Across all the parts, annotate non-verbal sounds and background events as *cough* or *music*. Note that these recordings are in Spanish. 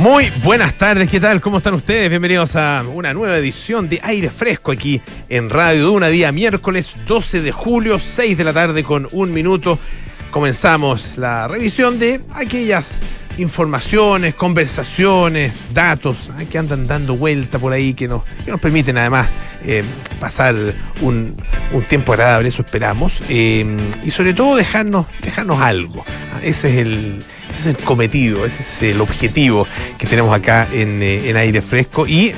Muy buenas tardes, ¿qué tal? ¿Cómo están ustedes? Bienvenidos a una nueva edición de Aire Fresco aquí en Radio Duna, día miércoles 12 de julio, 6 de la tarde con un minuto. Comenzamos la revisión de aquellas informaciones, conversaciones, datos ¿eh? que andan dando vuelta por ahí, que nos, que nos permiten además eh, pasar un, un, tiempo agradable, eso esperamos, eh, y sobre todo dejarnos, dejarnos algo. Ese es el ese es el cometido, ese es el objetivo que tenemos acá en, en, aire fresco. Y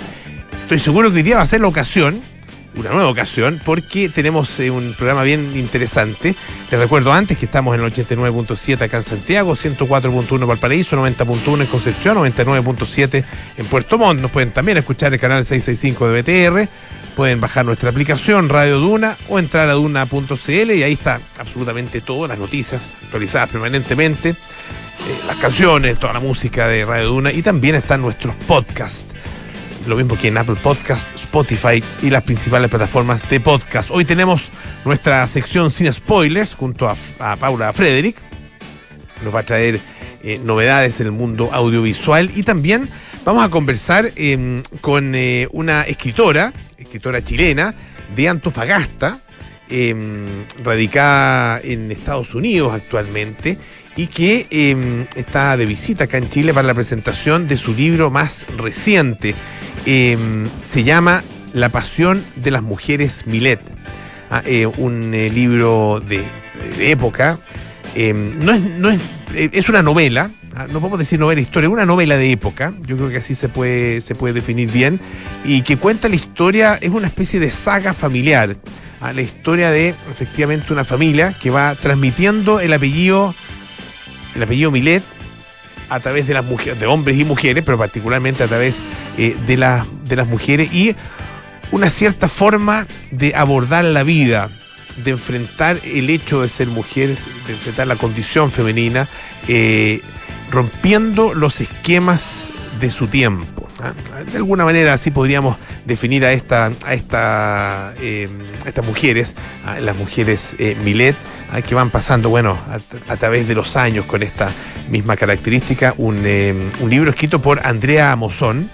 estoy seguro que hoy día va a ser la ocasión, una nueva ocasión, porque tenemos eh, un programa bien interesante. Les recuerdo antes que estamos en el 89.7 acá en Santiago, 104.1 Valparaíso, 90.1 en Concepción, 99.7 en Puerto Montt. Nos pueden también escuchar el canal 665 de BTR. Pueden bajar nuestra aplicación Radio Duna o entrar a duna.cl y ahí está absolutamente todas las noticias actualizadas permanentemente eh, las canciones, toda la música de Radio Duna y también están nuestros podcasts. Lo mismo que en Apple Podcast, Spotify y las principales plataformas de podcast. Hoy tenemos nuestra sección sin spoilers junto a, Paula Frederick. Nos va a traer eh, novedades en el mundo audiovisual y también vamos a conversar eh, con eh, una escritora, escritora chilena de Antofagasta, radicada en Estados Unidos actualmente y que eh, está de visita acá en Chile para la presentación de su libro más reciente. Eh, se llama La pasión de las mujeres Milet. Ah, eh, un libro de, época. no, es, no es, es una novela, ah, no podemos decir novela historia, una novela de época, yo creo que así se puede, se puede definir bien, y que cuenta la historia, es una especie de saga familiar, ah, la historia de efectivamente una familia que va transmitiendo el apellido el apellido Milet a través de las mujeres, de hombres y mujeres, pero particularmente a través eh, de, de las mujeres y una cierta forma de abordar la vida, de enfrentar el hecho de ser mujer, de enfrentar la condición femenina, eh, rompiendo los esquemas de su tiempo. ¿Eh? De alguna manera así podríamos definir a, esta, a, esta, eh, estas mujeres, las mujeres eh, Milet, que van pasando, bueno, a, través de los años con esta misma característica, un, eh, libro escrito por Andrea Amozón,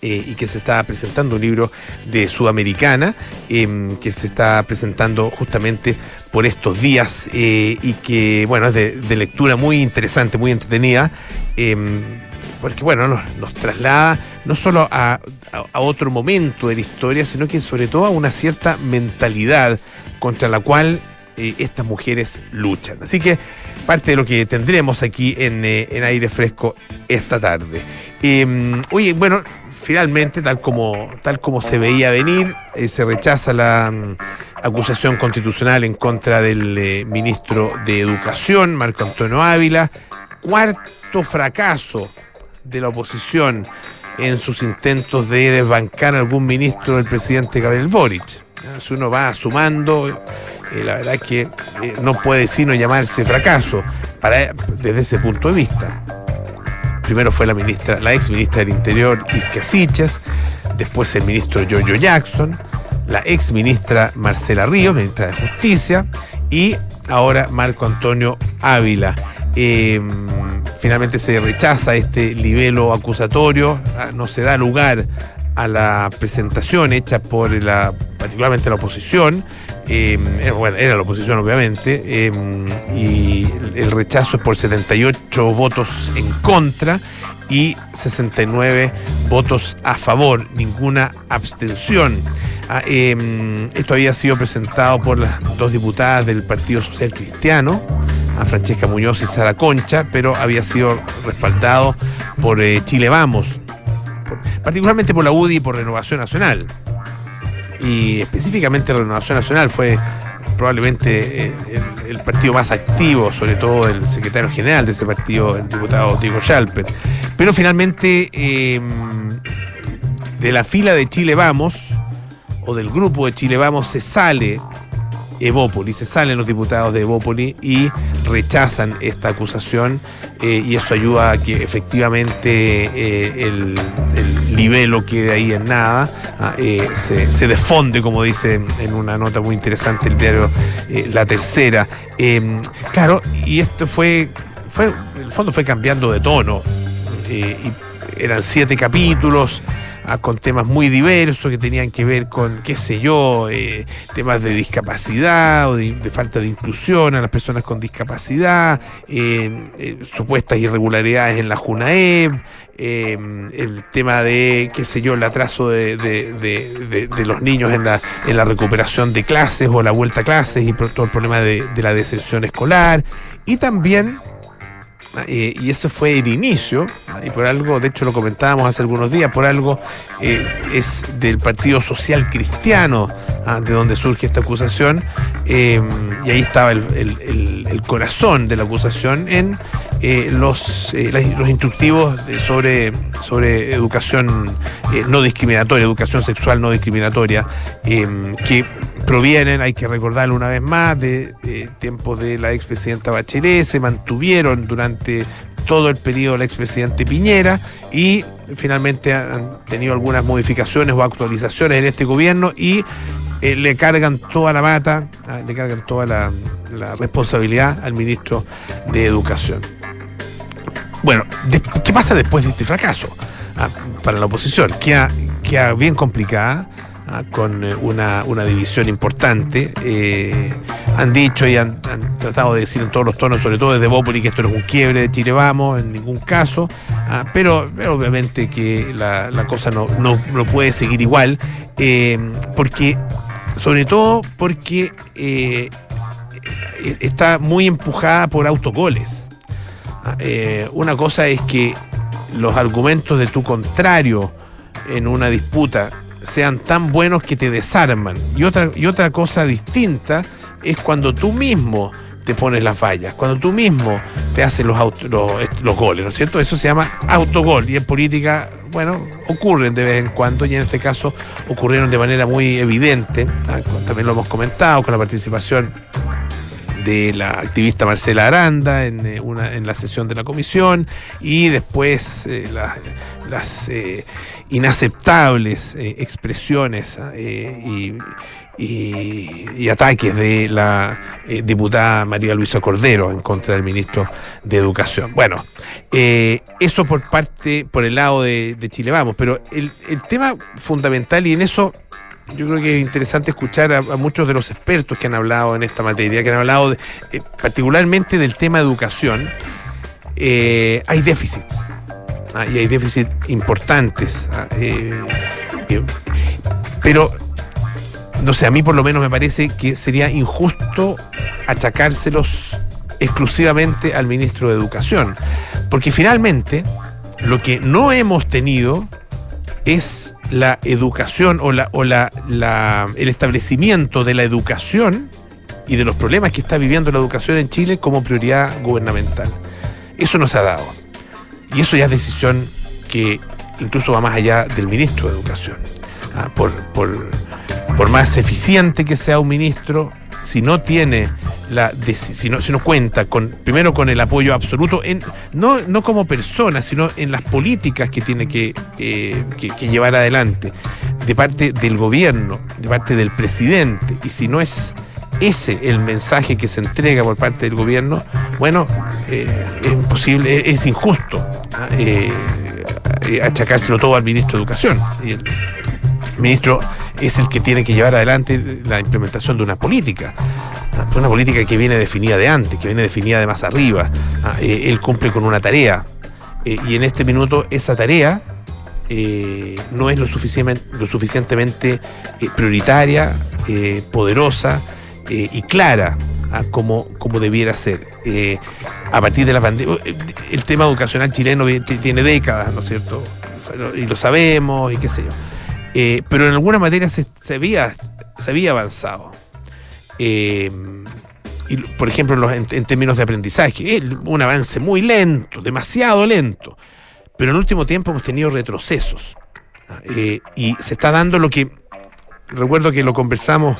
eh, y que se está presentando un libro de Sudamericana, que se está presentando justamente por estos días y que, bueno, es de, lectura muy interesante, muy entretenida, porque, bueno, nos, traslada no solo a, a, otro momento de la historia, sino que sobre todo a una cierta mentalidad contra la cual eh, estas mujeres luchan. Así que parte de lo que tendremos aquí en, eh, en aire fresco esta tarde. Eh, oye, bueno, finalmente, tal como, tal como se veía venir, eh, se rechaza la um, acusación constitucional en contra del ministro de Educación, Marco Antonio Ávila. Cuarto fracaso de la oposición en sus intentos de desbancar a algún ministro del presidente Gabriel Boric. Si uno va sumando, eh, la verdad que eh, no puede sino llamarse fracaso para, desde ese punto de vista. Primero fue la ministra, la ex ministra del Interior, Isca Siches, después el ministro Jojo Jackson, la ex ministra Marcela Ríos, ministra de Justicia, y ahora Marco Antonio Ávila. Eh, finalmente se rechaza este libelo acusatorio, no se da lugar a la presentación hecha por la, particularmente la oposición, eh, bueno, era la oposición obviamente, eh, y el rechazo es por 78 votos en contra y 69 votos a favor, ninguna abstención. Ah, eh, esto había sido presentado por las dos diputadas del Partido Social Cristiano, a Francesca Muñoz y Sara Concha, pero había sido respaldado por eh, Chile Vamos, particularmente por la UDI y por Renovación Nacional. Y específicamente Renovación Nacional fue probablemente eh, el, partido más activo, sobre todo el secretario general de ese partido, el diputado Diego Schalper. Pero finalmente, eh, de la fila de Chile Vamos, o del grupo de Chile Vamos, se sale Evópoli, se salen los diputados de Evópoli y rechazan esta acusación eh, y eso ayuda a que efectivamente eh, el, el libelo quede ahí en nada, eh, se, se, defonde, como dice en una nota muy interesante el diario La Tercera. claro, y esto fue, fue, en el fondo fue cambiando de tono eran siete capítulos con temas muy diversos que tenían que ver con, qué sé yo, eh, temas de discapacidad o de, falta de inclusión a las personas con discapacidad, eh, eh, supuestas irregularidades en la JUNAEB, el tema de, qué sé yo, el atraso de, de, los niños en la, en la recuperación de clases o la vuelta a clases y todo el problema de, la deserción escolar. Y también eh, y ese fue el inicio, y por algo, de hecho lo comentábamos hace algunos días, por algo eh, es del Partido Social Cristiano, ah, de donde surge esta acusación, eh, y ahí estaba el, corazón de la acusación en los, los instructivos sobre, sobre educación no discriminatoria, educación sexual no discriminatoria, que provienen, hay que recordarlo una vez más, de, tiempos de la expresidenta Bachelet, se mantuvieron durante todo el periodo del expresidente Piñera y finalmente han tenido algunas modificaciones o actualizaciones en este gobierno y eh, le cargan toda la mata, ah, le cargan toda la, responsabilidad al ministro de Educación. Bueno, ¿qué pasa después de este fracaso? Ah, para la oposición, queda, queda bien complicada Ah, con eh, una, división importante. Eh, han dicho y han, tratado de decir en todos los tonos, sobre todo desde Bópoli, que esto no es un quiebre de Chile Vamos, en ningún caso, ah, pero, obviamente que la, cosa no, puede seguir igual, eh, porque, sobre todo porque está muy empujada por autogoles. Ah, una cosa es que los argumentos de tu contrario en una disputa sean tan buenos que te desarman. Y otra, y otra cosa distinta es cuando tú mismo te pones las fallas, cuando tú mismo te haces los, los, goles, ¿no es cierto? Eso se llama autogol y en política, bueno, ocurren de vez en cuando y en este caso ocurrieron de manera muy evidente, ¿ah? también lo hemos comentado con la participación de la activista Marcela Aranda en, eh, una, en la sesión de la comisión y después eh, las eh, inaceptables eh, expresiones eh, y, ataques de la eh, diputada María Luisa Cordero en contra del ministro de Educación. Bueno, eso por parte, por el lado de, Chile Vamos, pero el, tema fundamental, y en eso yo creo que es interesante escuchar a, muchos de los expertos que han hablado en esta materia, que han hablado particularmente del tema de educación, hay déficit. Ah, y hay déficits importantes. Ah, eh, eh, pero, no sé, a mí por lo menos me parece que sería injusto achacárselos exclusivamente al ministro de Educación, porque finalmente lo que no hemos tenido es la educación o, la, o la, el establecimiento de la educación y de los problemas que está viviendo la educación en Chile como prioridad gubernamental. Eso no se ha dado. Y eso ya es decisión que incluso va más allá del ministro de Educación. Ah, por, por, más eficiente que sea un ministro, si no tiene la si no, si no cuenta con primero con el apoyo absoluto no, no como persona sino en las políticas que tiene que, eh, que, llevar adelante de parte del gobierno de parte del presidente y si no es ese el mensaje que se entrega por parte del gobierno bueno eh, es imposible es injusto eh, eh, achacárselo todo al ministro de Educación. El ministro es el que tiene que llevar adelante la implementación de una política. Ah, una política que viene definida de antes, que viene definida de más arriba. Ah, él cumple con una tarea. y en este minuto esa tarea no es lo suficientemente prioritaria, poderosa y clara como, como debiera ser. Eh, a partir de la pandemia, el tema educacional chileno tiene décadas, ¿no es cierto? Y lo sabemos y qué sé yo. Eh, pero en alguna materia se, había, se había avanzado. Eh, y, por ejemplo, en, términos de aprendizaje, un avance muy lento, demasiado lento. Pero en el último tiempo hemos tenido retrocesos. y se está dando lo que, recuerdo que lo conversamos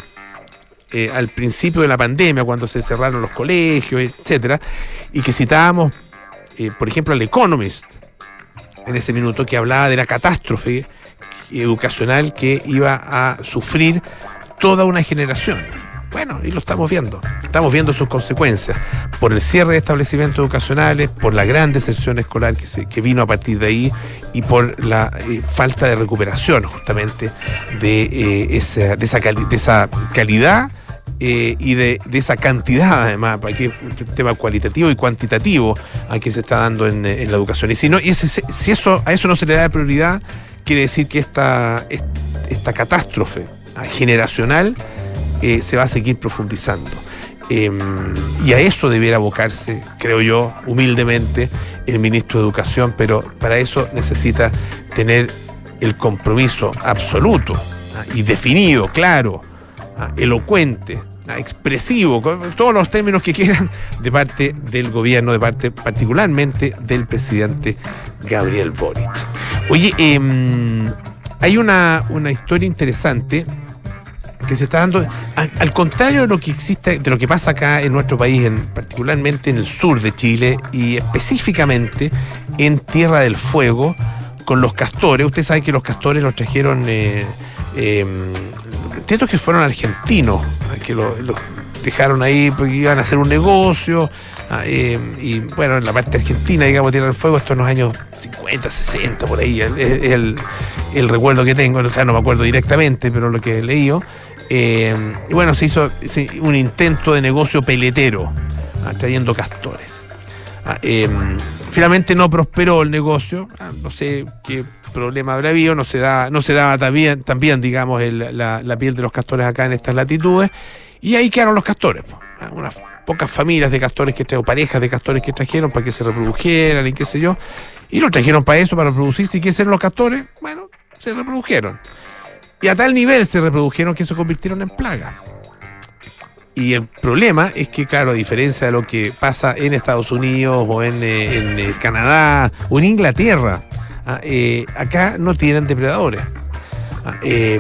eh, al principio de la pandemia, cuando se cerraron los colegios, etcétera, y que citábamos, eh, por ejemplo, al Economist en ese minuto, que hablaba de la catástrofe educacional que iba a sufrir toda una generación. Bueno, y lo estamos viendo. Estamos viendo sus consecuencias por el cierre de establecimientos educacionales, por la gran deserción escolar que, se, que vino a partir de ahí y por la eh, falta de recuperación justamente de, eh, esa, de, esa, calidad eh, y de, de, esa cantidad, además, aquí un tema cualitativo y cuantitativo a que se está dando en, la educación. Y si no, y si eso, a eso no se le da prioridad, quiere decir que esta, esta catástrofe generacional se va a seguir profundizando. Eh, y a eso debiera abocarse, creo yo, humildemente, el ministro de Educación, pero para eso necesita tener el compromiso absoluto ¿ah? y definido, claro, ¿ah? elocuente, ¿ah? expresivo, con todos los términos que quieran, de parte del gobierno, de parte particularmente del presidente Gabriel Boric. Oye, eh, hay una, una historia interesante que se está dando, al, contrario de lo que existe, de lo que pasa acá en nuestro país, en, particularmente en el sur de Chile y específicamente en Tierra del Fuego, con los castores. Usted sabe que los castores los trajeron, eh, eh, que fueron argentinos, que los lo dejaron ahí porque iban a hacer un negocio. Eh, y bueno, en la parte argentina, digamos, Tierra del Fuego, esto en los años 50, 60, por ahí, el, el, el, recuerdo que tengo, o sea, no me acuerdo directamente, pero lo que he leído. Eh, y bueno, se hizo un intento de negocio peletero, ah, trayendo castores. Ah, eh, finalmente no prosperó el negocio, ah, no sé qué problema habrá habido, no se, da, no se daba también, también digamos, el, la, la, piel de los castores acá en estas latitudes, y ahí quedaron los castores, unas pocas familias de castores que trajeron, parejas de castores que trajeron para que se reprodujeran y qué sé yo, y lo trajeron para eso, para reproducirse, y qué ser los castores, bueno, se reprodujeron. Y a tal nivel se reprodujeron que se convirtieron en plaga. Y el problema es que, claro, a diferencia de lo que pasa en Estados Unidos o en, eh, en Canadá o en Inglaterra, eh, acá no tienen depredadores. Eh,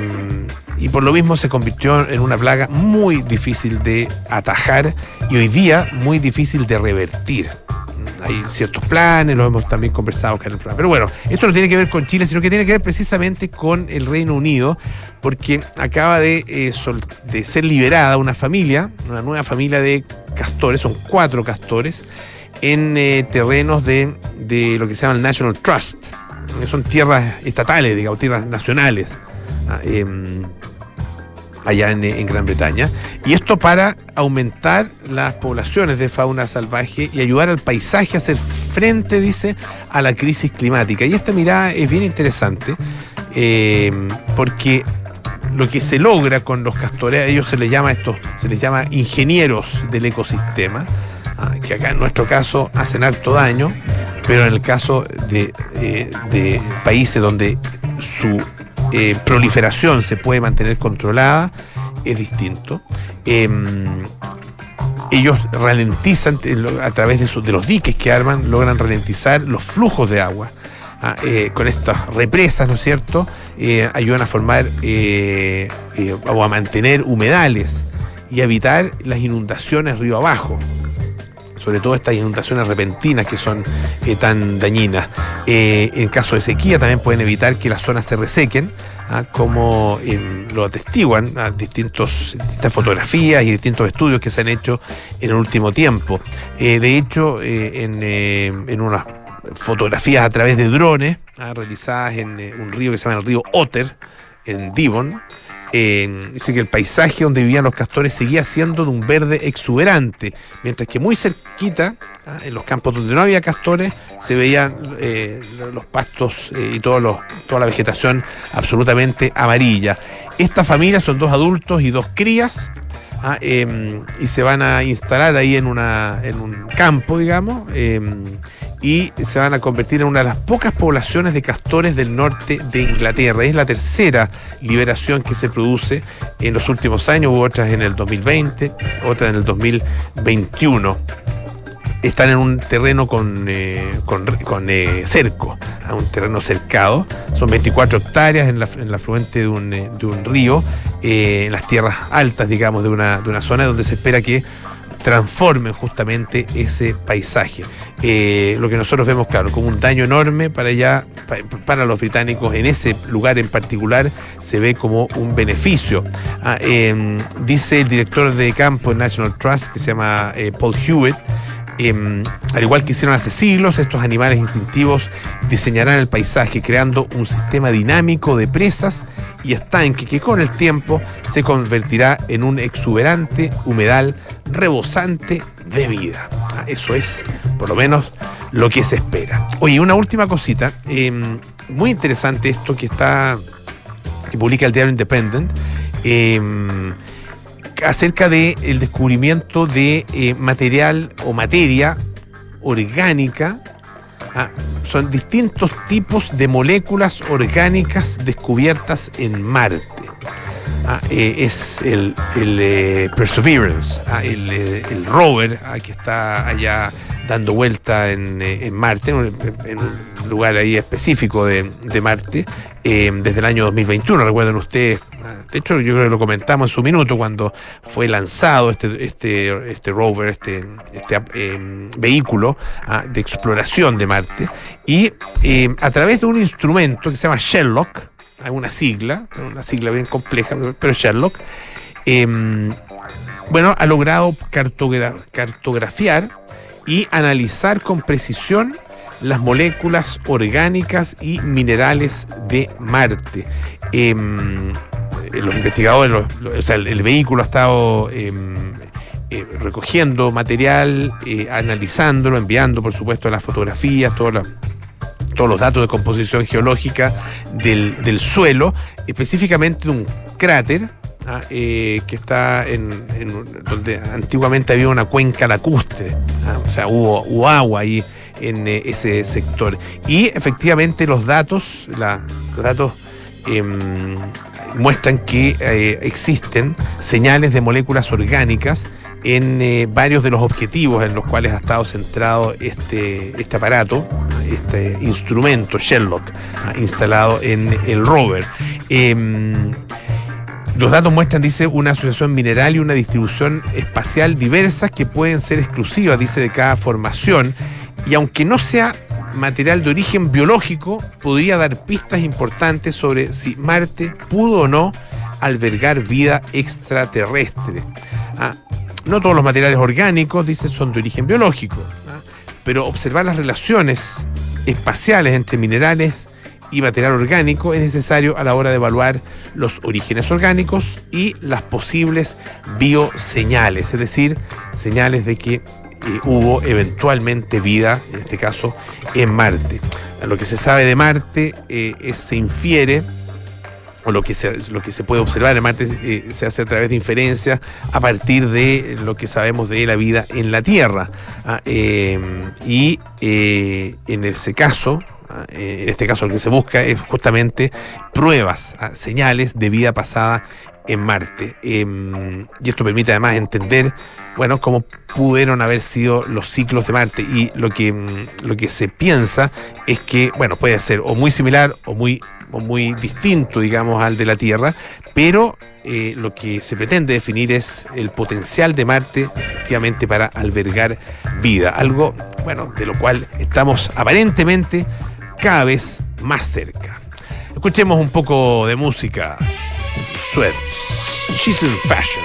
y por lo mismo se convirtió en una plaga muy difícil de atajar y hoy día muy difícil de revertir hay ciertos planes, lo hemos también conversado acá en el programa. Pero bueno, esto no tiene que ver con Chile, sino que tiene que ver precisamente con el Reino Unido, porque acaba de, eh, ser liberada una familia, una nueva familia de castores, son cuatro castores, en eh, terrenos de, lo que se llama el National Trust, son tierras estatales, digamos, tierras nacionales. Eh, allá en, Gran Bretaña. Y esto para aumentar las poblaciones de fauna salvaje y ayudar al paisaje a hacer frente, dice, a la crisis climática. Y esta mirada es bien interesante eh, porque lo que se logra con los castores, a ellos se les llama esto, se les llama ingenieros del ecosistema, que acá en nuestro caso hacen harto daño, pero en el caso de, eh, de países donde su eh, proliferación se puede mantener controlada, es distinto. Eh, ellos ralentizan a través de, los diques que arman, logran ralentizar los flujos de agua. Ah, eh, con estas represas, ¿no es cierto? Eh, ayudan a formar eh, o a mantener humedales y a evitar las inundaciones río abajo sobre todo estas inundaciones repentinas que son eh, tan dañinas. Eh, en caso de sequía también pueden evitar que las zonas se resequen, ¿ah? como eh, lo atestiguan ¿ah? distintos, distintas fotografías y distintos estudios que se han hecho en el último tiempo. de hecho, en, en unas fotografías a través de drones ¿ah? realizadas en un río que se llama el río Otter, en Devon, dice que el paisaje donde vivían los castores seguía siendo de un verde exuberante, mientras que muy cerquita, ¿ah? en los campos donde no había castores, se veían eh, los pastos eh, y toda la vegetación absolutamente amarilla. Esta familia son dos adultos y dos crías. ¿ah? y se van a instalar ahí en, un campo, digamos y se van a convertir en una de las pocas poblaciones de castores del norte de Inglaterra. Es la tercera liberación que se produce en los últimos años, hubo otras en el 2020, otras en el 2021. Están en un terreno con, eh, con, eh, cerco, un terreno cercado. Son 24 hectáreas en la, en afluente de un, eh, de un río, en las tierras altas, digamos, de una, de una zona donde se espera que transformen justamente ese paisaje. Eh, lo que nosotros vemos, claro, como un daño enorme para allá, para los británicos en ese lugar en particular, se ve como un beneficio. Ah, em, dice el director de campo en National Trust, que se llama eh, Paul Hewitt, Em, al igual que hicieron hace siglos, estos animales instintivos diseñarán el paisaje creando un sistema dinámico de presas y estanque que con el tiempo se convertirá en un exuberante humedal rebosante de vida. Ah, eso es, por lo menos, lo que se espera. Oye, una última cosita. Em, muy interesante esto que está que publica el diario Independent. Em, acerca del el descubrimiento de eh, material o materia orgánica. Ah, son distintos tipos de moléculas orgánicas descubiertas en Marte. Ah, eh, es el, eh, Perseverance, ah, el, rover que está allá dando vuelta en, Marte, en, un lugar ahí específico de, de Marte, desde el año 2021. Recuerden ustedes de hecho, yo creo que lo comentamos en su minuto cuando fue lanzado este, este, este rover, este, este em, vehículo ah, de exploración de Marte. Y em, a través de un instrumento que se llama Sherlock, hay una sigla, una sigla bien compleja, pero Sherlock, em, bueno, ha logrado cartografiar y analizar con precisión las moléculas orgánicas y minerales de Marte. Los investigadores, o sea, el, vehículo ha estado em, eh, recogiendo material, eh, analizándolo, enviando, por supuesto, las fotografías, todos los datos de composición geológica del, suelo, específicamente de un cráter ah, que está en, donde antiguamente había una cuenca lacustre, ah, o sea, hubo, agua ahí en ese sector. Y efectivamente los datos, los datos em, muestran que eh, existen señales de moléculas orgánicas en eh, varios de los objetivos en los cuales ha estado centrado este, este aparato, este instrumento Sherlock, ah, instalado en el rover. Em, los datos muestran, dice, una asociación mineral y una distribución espacial diversas que pueden ser exclusivas, dice, de cada formación. Y aunque no sea material de origen biológico podría dar pistas importantes sobre si Marte pudo o no albergar vida extraterrestre. Ah, no todos los materiales orgánicos, dice, son de origen biológico, ¿ah? pero observar las relaciones espaciales entre minerales y material orgánico es necesario a la hora de evaluar los orígenes orgánicos y las posibles bioseñales, es decir, señales de que hubo eventualmente vida, en este caso, en Marte. Lo que se sabe de Marte eh, se infiere o lo que se, lo que se puede observar en Marte eh, se hace a través de inferencias a partir de lo que sabemos de la vida en la Tierra. Ah, eh, y en ese caso, ah, en este caso lo que se busca es justamente pruebas, ah, señales de vida pasada en Marte. Em, y esto permite además entender, bueno, cómo pudieron haber sido los ciclos de Marte. Y lo que, mm, lo que se piensa es que, bueno, puede ser o muy similar o muy, muy distinto, digamos, al de la Tierra, pero eh, lo que se pretende definir es el potencial de Marte, efectivamente, para albergar vida. Algo, bueno, de lo cual estamos aparentemente cada vez más cerca. Escuchemos un poco de música. Sweat. She's in fashion.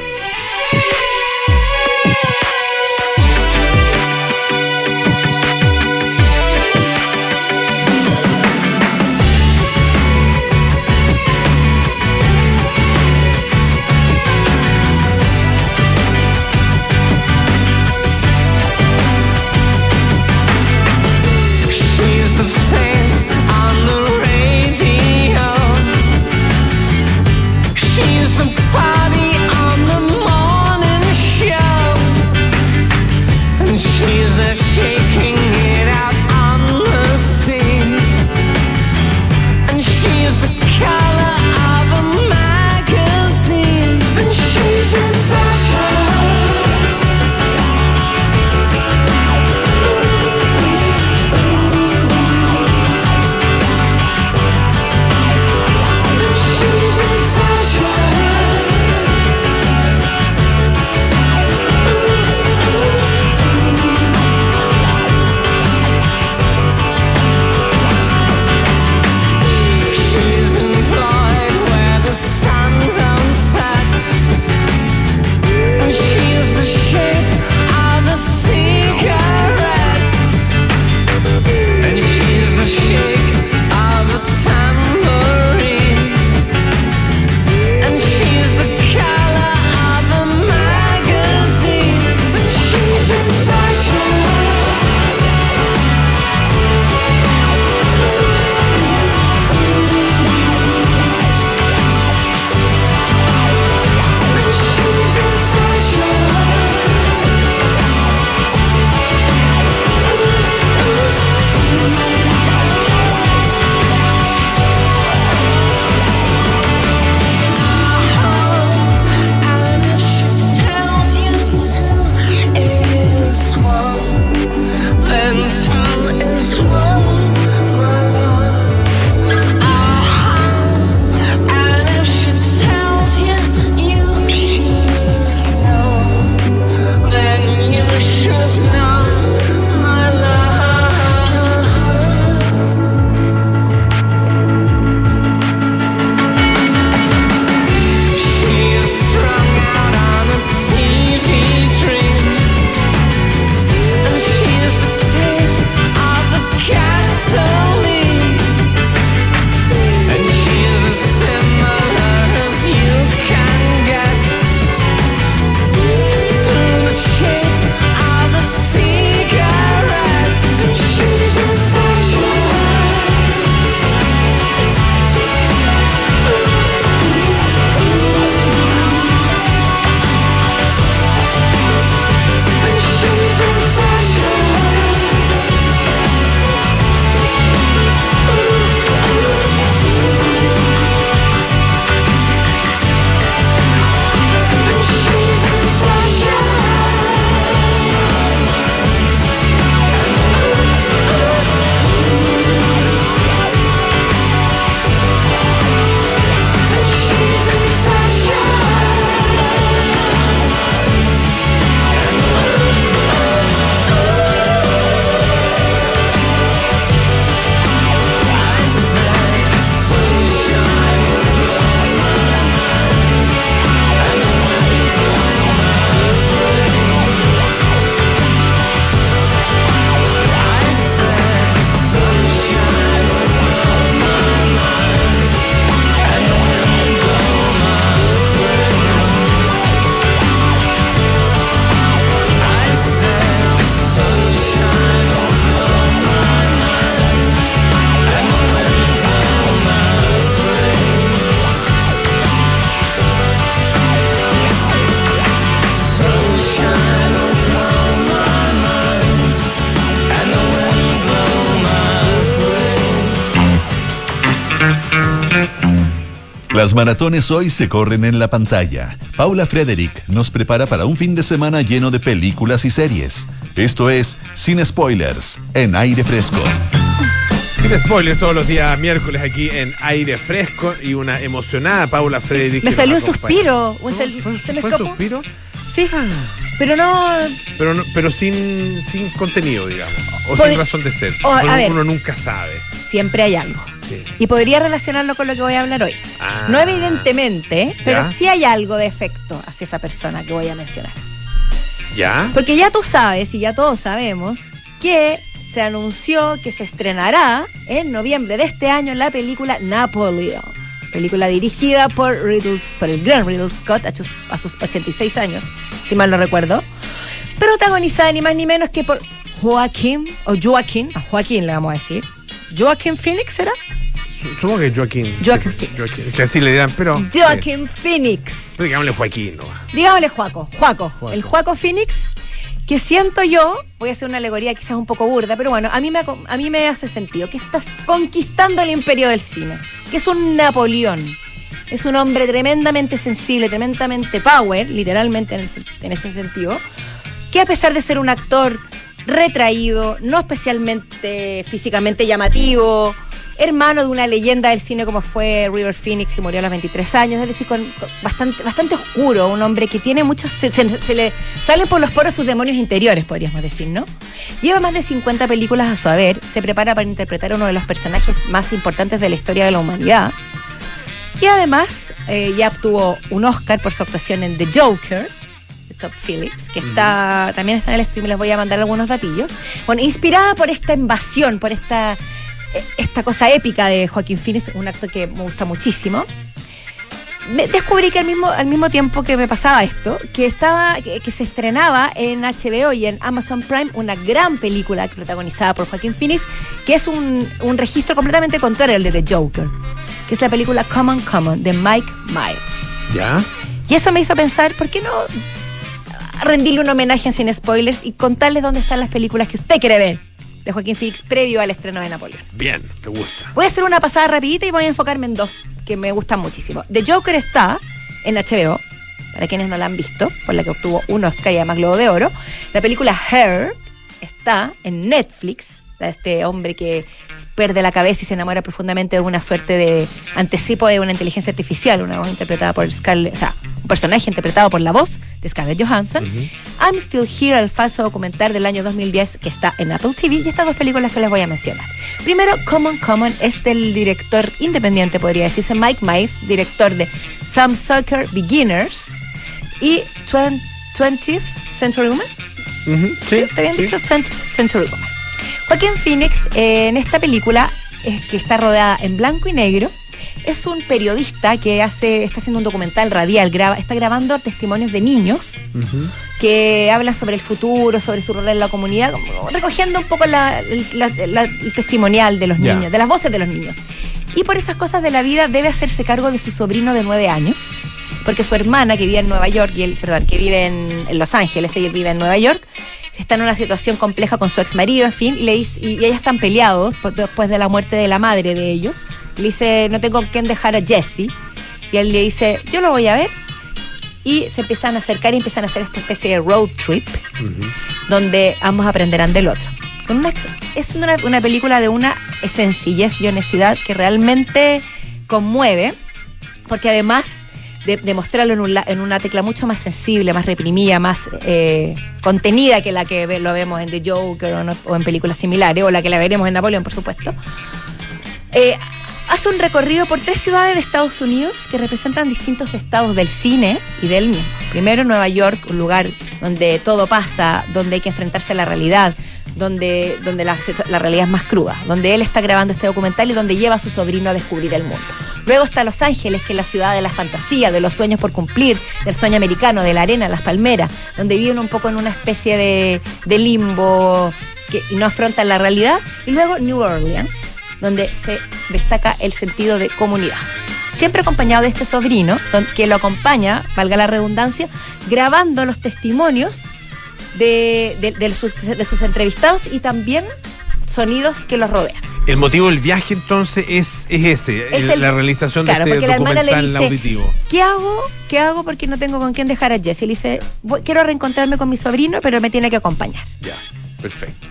Las maratones hoy se corren en la pantalla. Paula Frederick nos prepara para un fin de semana lleno de películas y series. Esto es Sin Spoilers, en aire fresco. Sin spoilers todos los días miércoles aquí en aire fresco y una emocionada Paula Frederick. Me salió un suspiro. Un ¿No? sal- ¿Fue, se fue escapó. suspiro? Sí. Pero no. Pero, no- pero sin, sin contenido, digamos. O Pod- sin razón de ser. o, a uno, ver. uno nunca sabe. Siempre hay algo. Sí. Y podría relacionarlo con lo que voy a hablar hoy. Ah. No evidentemente, pero Ya. sí hay algo de efecto hacia esa persona que voy a mencionar. ¿Ya? Porque ya tú sabes y ya todos sabemos que se anunció que se estrenará en noviembre de este año la película Napoleon. Película dirigida por, Ridley, por el gran Ridley Scott a sus, a sus 86 años, si mal no recuerdo. Protagonizada ni más ni menos que por Joaquín, o Joaquín, a Joaquín le vamos a decir. Joaquín Phoenix? Su- Supongo que Joaquín. Joaquín sí, Phoenix. Joaquín, Que así le dirán, pero. Joaquín Phoenix. Sí. Pero digámosle Joaquín, ¿no? Digámosle Juaco, Juaco, Juaco. el Juaco Phoenix, que siento yo, voy a hacer una alegoría quizás un poco burda, pero bueno, a mí me, a mí me hace sentido que estás conquistando el imperio del cine, que es un Napoleón. Es un hombre tremendamente sensible, tremendamente power, literalmente en ese sentido, que a pesar de ser un actor retraído, no especialmente físicamente llamativo, hermano de una leyenda del cine como fue River Phoenix, que murió a los 23 años, es decir, con, bastante, bastante oscuro, un hombre que tiene muchos, se le salen por los poros sus demonios interiores, podríamos decir, ¿no? Lleva más de 50 películas a su haber, se prepara para interpretar a uno de los personajes más importantes de la historia de la humanidad. Y además eh, ya obtuvo un Oscar por su actuación en The Joker, de Top Phillips, que está también está en el stream, les voy a mandar algunos datillos. Bueno, inspirada por esta invasión, por esta, eh, esta cosa épica de Joaquín Phoenix, un acto que me gusta muchísimo. Me descubrí que al mismo, al mismo tiempo que me pasaba esto, que estaba, que, que se estrenaba en HBO y en Amazon Prime una gran película protagonizada por Joaquín Phoenix, que es un, un registro completamente contrario al de The Joker, que es la película Common Common de Mike Myers. ¿Ya? Y eso me hizo pensar, ¿por qué no rendirle un homenaje en sin spoilers y contarles dónde están las películas que usted quiere ver de Joaquín Phoenix previo al estreno de Napoleón? Bien, te gusta. Voy a hacer una pasada rapidita y voy a enfocarme en dos que me gustan muchísimo. The Joker está en HBO, para quienes no la han visto, por la que obtuvo un Oscar y además Globo de Oro. La película Her está en Netflix, de este hombre que pierde la cabeza y se enamora profundamente de una suerte de anticipo de una inteligencia artificial, una voz interpretada por Scarlett, o sea, un personaje interpretado por la voz de Scarlett Johansson. I'm Still Here, el falso documental del año 2010 que está en Apple TV y estas dos películas que les voy a mencionar. Primero, Common Common es del director independiente, podría decirse, Mike Myers, director de Thumb Soccer Beginners y 20th 20th Century Woman. Ujú, Sí, ¿Te habían sí. dicho 20th Century Woman? Joaquín Phoenix, eh, en esta película, es que está rodeada en blanco y negro, es un periodista que hace, está haciendo un documental radial, graba, está grabando testimonios de niños que hablan sobre el futuro, sobre su rol en la comunidad, recogiendo un poco la- la- la- el testimonial de los niños, de las voces de los niños. Y por esas cosas de la vida debe hacerse cargo de su sobrino de nueve años, porque su hermana que vive en Nueva York, y él, perdón, que vive en, Los Ángeles, ella vive en Nueva York, está en una situación compleja con su ex marido, en fin, y, le dice- y, ellos están peleados después de la muerte de la madre de ellos. Le dice, no tengo quien dejar a Jesse. Y él le dice, yo lo voy a ver. Y se empiezan a acercar y empiezan a hacer esta especie de road trip Ujú. donde ambos aprenderán del otro. Una- es una, una película de una sencillez y honestidad que realmente conmueve, porque además de, de mostrarlo en, un en una tecla mucho más sensible, más reprimida, más eh, contenida que la que lo vemos en The Joker o, no- o en películas similares, o la que la veremos en Napoleón, por supuesto, eh, hace un recorrido por tres ciudades de Estados Unidos que representan distintos estados del cine y del mismo. Primero Nueva York, un lugar donde todo pasa, donde hay que enfrentarse a la realidad, donde, donde la, realidad es más cruda, donde él está grabando este documental y donde lleva a su sobrino a descubrir el mundo. Luego está Los Ángeles, que es la ciudad de la fantasía, de los sueños por cumplir, del sueño americano, de la arena, las palmeras, donde viven un poco en una especie de, de limbo que, y no afrontan la realidad. Y luego New Orleans, donde se destaca el sentido de comunidad. Siempre acompañado de este sobrino, que lo acompaña, valga la redundancia, grabando los testimonios de, de- de sus, de sus entrevistados y también sonidos que los rodean. El motivo del viaje entonces es, es ese, Es el- el- la realización claro, de porque este la hermana le dice- auditivo. ¿Qué hago? ¿Qué hago? Porque no tengo con quién dejar a Jesse. Le dice, "Voy- quiero reencontrarme con mi sobrino, pero me tiene que acompañar. Ya, perfecto.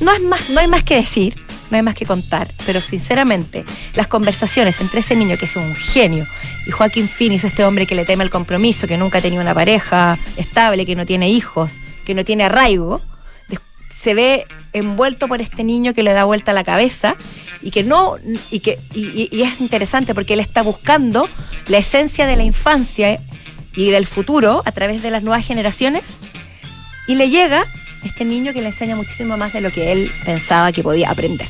No, es más, no hay más que decir, no hay más que contar, pero sinceramente, las conversaciones entre ese niño que es un genio y Joaquín Phoenix, este hombre que le teme el compromiso, que nunca ha tenido una pareja estable, que no tiene hijos, que no tiene arraigo, se ve envuelto por este niño que le da vuelta la cabeza y que no y que y- y es interesante porque él está buscando la esencia de la infancia y del futuro a través de las nuevas generaciones y le llega este niño que le enseña muchísimo más de lo que él pensaba que podía aprender.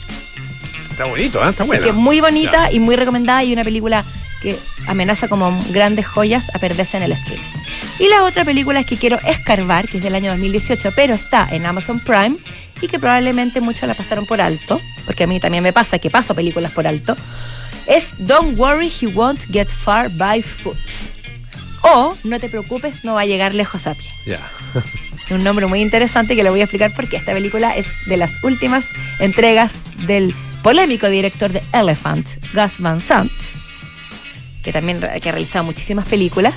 Está bonito, ¿eh? está bueno. que muy bonita y muy recomendada y una película que amenaza como grandes joyas a perderse en el streaming. Y la otra película es que quiero escarbar, que es del año 2018, pero está en Amazon Prime y que probablemente muchos la pasaron por alto, porque a mí también me pasa que paso películas por alto, es Don't Worry, He Won't Get Far by Foot. O No te preocupes, no va a llegar lejos a pie. Ya. *laughs* Un nombre muy interesante que le voy a explicar porque esta película es de las últimas entregas del polémico director de Elephant, Gus Van Sant, que también que ha realizado muchísimas películas.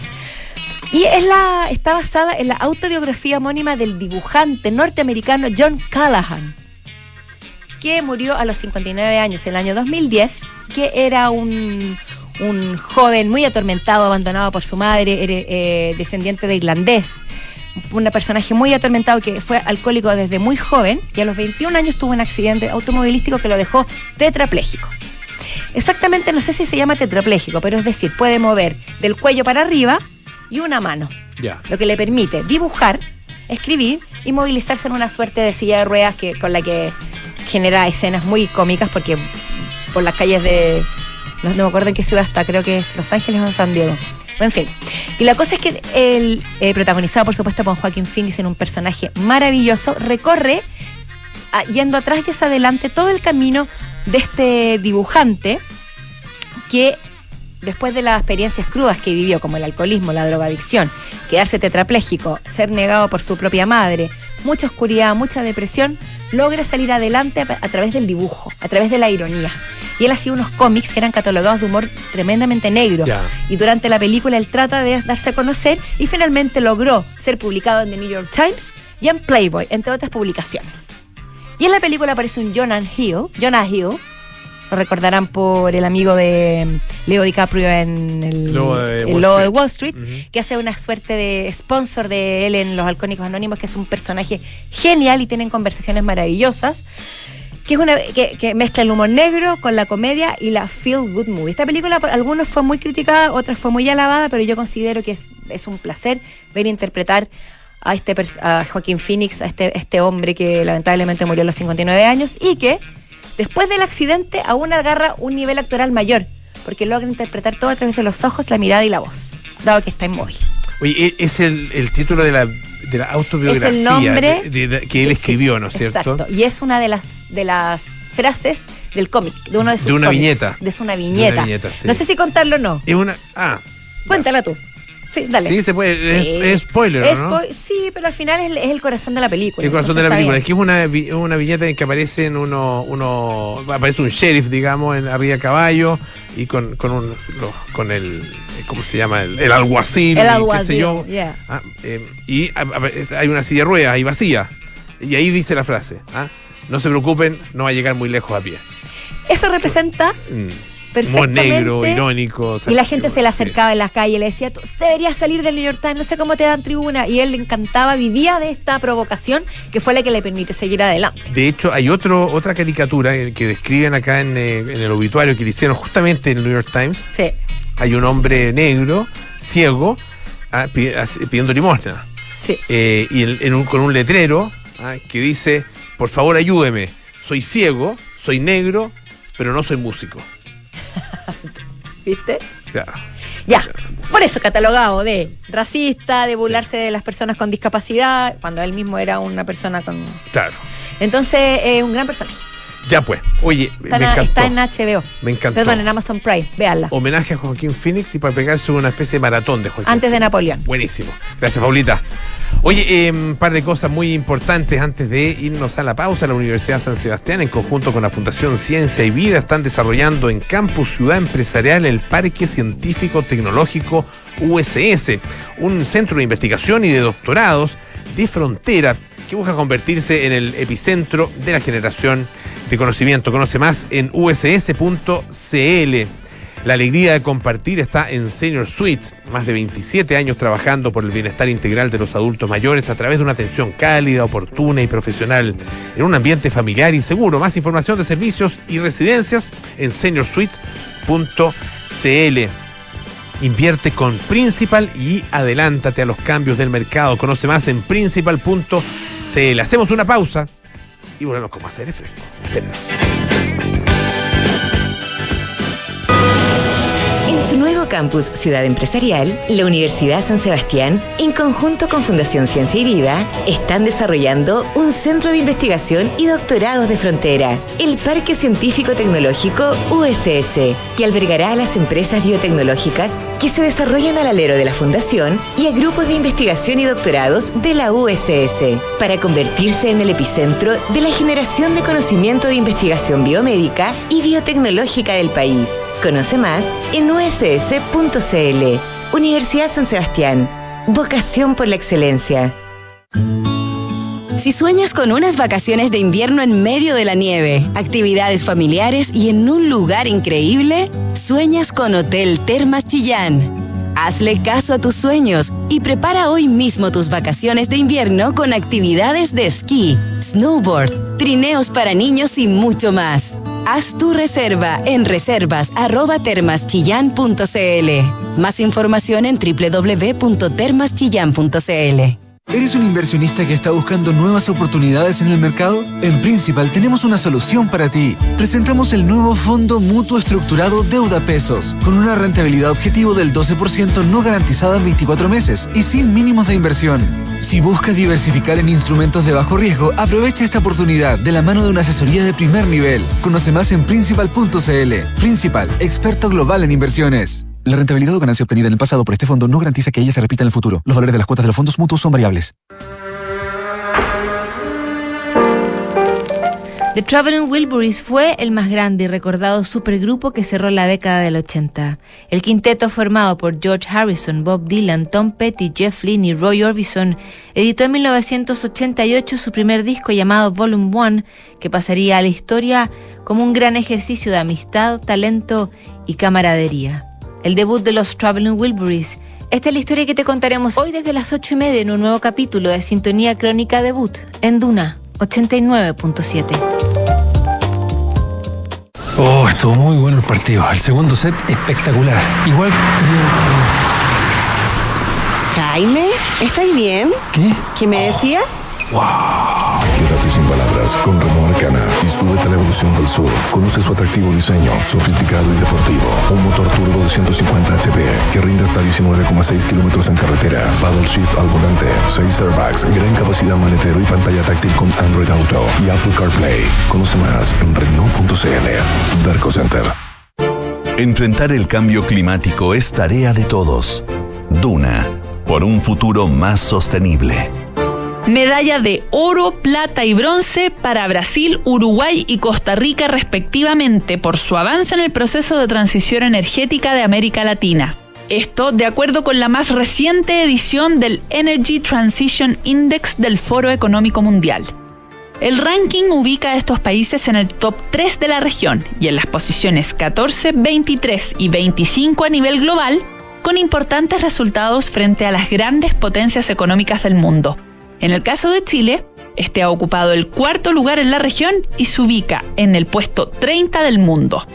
Y es la, está basada en la autobiografía homónima del dibujante norteamericano John Callahan, que murió a los 59 años en el año 2010, que era un, un joven muy atormentado, abandonado por su madre, eh, descendiente de irlandés, un personaje muy atormentado que fue alcohólico desde muy joven y a los 21 años tuvo un accidente automovilístico que lo dejó tetrapléjico. Exactamente, no sé si se llama tetrapléjico, pero es decir, puede mover del cuello para arriba y una mano, Ya. lo que le permite dibujar, escribir y movilizarse en una suerte de silla de ruedas que, con la que genera escenas muy cómicas porque por las calles de, no, no me acuerdo en qué ciudad está, creo que es Los Ángeles o San Diego. En fin. Y la cosa es que el eh, protagonizado, por supuesto, por Joaquín Phoenix en un personaje maravilloso, recorre a- yendo atrás y hacia adelante todo el camino de este dibujante que después de las experiencias crudas que vivió, como el alcoholismo, la drogadicción, quedarse tetrapléjico, ser negado por su propia madre, mucha oscuridad, mucha depresión, logra salir adelante a, a través del dibujo, a través de la ironía. Y él hacía unos cómics que eran catalogados de humor tremendamente negro. Y durante la película él trata de darse a conocer y finalmente logró ser publicado en The New York Times y en Playboy, entre otras publicaciones. Y en la película aparece un Jonah Hill, Jonah Hill, lo recordarán por el amigo de Leo DiCaprio en el, Lobo de el Wall Lobo de Street. Wall Street, Ujú. que hace una suerte de sponsor de él en Los Alcohólicos Anónimos, que es un personaje genial y tienen conversaciones maravillosas. Que, es una, que, que mezcla el humor negro con la comedia y la feel good movie. Esta película por algunos fue muy criticada, otras fue muy alabada, pero yo considero que es, es un placer ver interpretar a este a Joaquín Phoenix, a este, este hombre que lamentablemente murió a los 59 años y que después del accidente aún agarra un nivel actoral mayor, porque logra interpretar todo a través de los ojos, la mirada y la voz, dado que está inmóvil. Oye, e- es el, el título de la, de la autobiografía Es el nombre de- de- que él escribió, ¿no es cierto? Exacto. Y es una de las de las frases del cómic, de uno de sus De una cómics. viñeta. De una viñeta. viñeta, sí. No sé si contarlo o no. Es una. Ah. Cuéntala tú. Sí, dale. Sí, se puede. Sí. Es, es spoiler, Es ¿no? Sí, pero al final es, es el corazón de la película. El corazón de la película. Es que es una, una viñeta en que aparecen uno, uno, aparece un sheriff, digamos, en arriba caballo y con, con un, con el, ¿cómo se llama? El, el alguacil, El qué alguacil, sé yo. yeah. Ah, eh, y a- a- hay una silla de ruedas ahí vacía. Y ahí dice la frase, ¿ah? no se preocupen, no va a llegar muy lejos a pie. Eso representa Mm. Perfectamente. negro, irónico. Y la gente se le sí. acercaba en la calle y le decía, tú deberías salir del New York Times, no sé cómo te dan tribuna. Y él le encantaba, vivía de esta provocación que fue la que le permitió seguir adelante. De hecho, hay otro, otra caricatura que describen acá en, eh, en el obituario que le hicieron justamente en el New York Times. Sí. Hay un hombre negro, ciego, ah, pidiendo limosna. Sí. Eh, y en un- con un letrero ah, que dice, por favor ayúdeme, soy ciego, soy negro, pero no soy músico. ¿Viste? Claro. Ya, por eso catalogado de racista, de burlarse de las personas con discapacidad, cuando él mismo era una persona con... claro. Entonces, es un gran personaje. Ya pues, oye, Está, me en- encantó. está en HBO. Me encantó. Perdón, en Amazon Prime. Véanla. Homenaje a Joaquín Phoenix y para pegarse una especie de maratón de Joaquín. Antes de. Napoleón. Buenísimo. Gracias, Paulita. Oye, eh, un par de cosas muy importantes antes de irnos a la pausa. La Universidad San Sebastián, en conjunto con la Fundación Ciencia y Vida, están desarrollando en Campus Ciudad Empresarial el Parque Científico Tecnológico USS, un centro de investigación y de doctorados de frontera que busca convertirse en el epicentro de la generación de conocimiento. Conoce más en uss.cl. La alegría de compartir está en Senior Suites, más de 27 años trabajando por el bienestar integral de los adultos mayores a través de una atención cálida, oportuna y profesional, en un ambiente familiar y seguro. Más información de servicios y residencias en seniorsuites.cl. Invierte con Principal y adelántate a los cambios del mercado. Conoce más en principal.cl. Hacemos una pausa y volvemos con más aire fresco. Nuevo campus Ciudad Empresarial, la Universidad San Sebastián, en conjunto con Fundación Ciencia y Vida, están desarrollando un centro de investigación y doctorados de frontera, el Parque Científico Tecnológico USS, que albergará a las empresas biotecnológicas que se desarrollan al alero de la Fundación y a grupos de investigación y doctorados de la USS, para convertirse en el epicentro de la generación de conocimiento de investigación biomédica y biotecnológica del país. Conoce más en uss.cl. Universidad San Sebastián. Vocación por la excelencia. Si sueñas con unas vacaciones de invierno en medio de la nieve, actividades familiares y en un lugar increíble, sueñas con Hotel Termas Chillán. Hazle caso a tus sueños y prepara hoy mismo tus vacaciones de invierno con actividades de esquí, snowboard, trineos para niños y mucho más. Haz tu reserva en reservas@termaschillan.cl. Más información en www.termaschillan.cl. ¿Eres un inversionista que está buscando nuevas oportunidades en el mercado? En Principal tenemos una solución para ti. Presentamos el nuevo Fondo Mutuo Estructurado Deuda Pesos, con una rentabilidad objetivo del 12% no garantizada en 24 meses y sin mínimos de inversión. Si buscas diversificar en instrumentos de bajo riesgo, aprovecha esta oportunidad de la mano de una asesoría de primer nivel. Conoce más en principal.cl. Principal, experto global en inversiones. La rentabilidad o ganancia obtenida en el pasado por este fondo no garantiza que ella se repita en el futuro. Los valores de las cuotas de los fondos mutuos son variables. The Traveling Wilburys fue el más grande y recordado supergrupo que cerró la década del 80. El quinteto formado por George Harrison, Bob Dylan, Tom Petty, Jeff Lynne y Roy Orbison editó en 1988 su primer disco llamado Volume One, que pasaría a la historia como un gran ejercicio de amistad, talento y camaradería. El debut de los Traveling Wilburys. Esta es la historia que te contaremos hoy desde las 8 y media en un nuevo capítulo de Sintonía Crónica Debut en Duna 89.7. Oh, estuvo muy bueno el partido. El segundo set espectacular. Igual creo Jaime, ¿estáis bien? ¿Qué? ¿Qué me decías? Quédate sin con Renault Arcana y súbete a la evolución del sur. Conoce su atractivo diseño, sofisticado y deportivo. Un motor turbo de 150 HP que rinde hasta 19,6 kilómetros en carretera. Paddle shift al volante, 6 airbags, gran capacidad maletero y pantalla táctil con Android Auto y Apple CarPlay. Conoce más en Renault.cl. Darko Center. Enfrentar el cambio climático es tarea de todos. Duna, por un futuro más sostenible. Medalla de oro, plata y bronce para Brasil, Uruguay y Costa Rica respectivamente por su avance en el proceso de transición energética de América Latina. Esto de acuerdo con la más reciente edición del Energy Transition Index del Foro Económico Mundial. El ranking ubica a estos países en el top 3 de la región y en las posiciones 14, 23 y 25 a nivel global, con importantes resultados frente a las grandes potencias económicas del mundo. En el caso de Chile, este ha ocupado el cuarto lugar en la región y se ubica en el puesto 30 del mundo.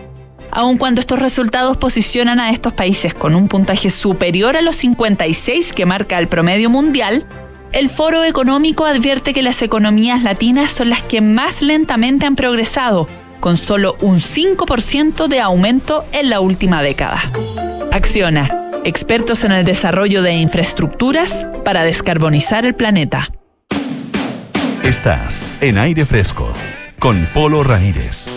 Aun cuando estos resultados posicionan a estos países con un puntaje superior a los 56 que marca el promedio mundial, el Foro Económico advierte que las economías latinas son las que más lentamente han progresado, con solo un 5% de aumento en la última década. Acciona, expertos en el desarrollo de infraestructuras para descarbonizar el planeta. Estás en aire fresco con Polo Ramírez.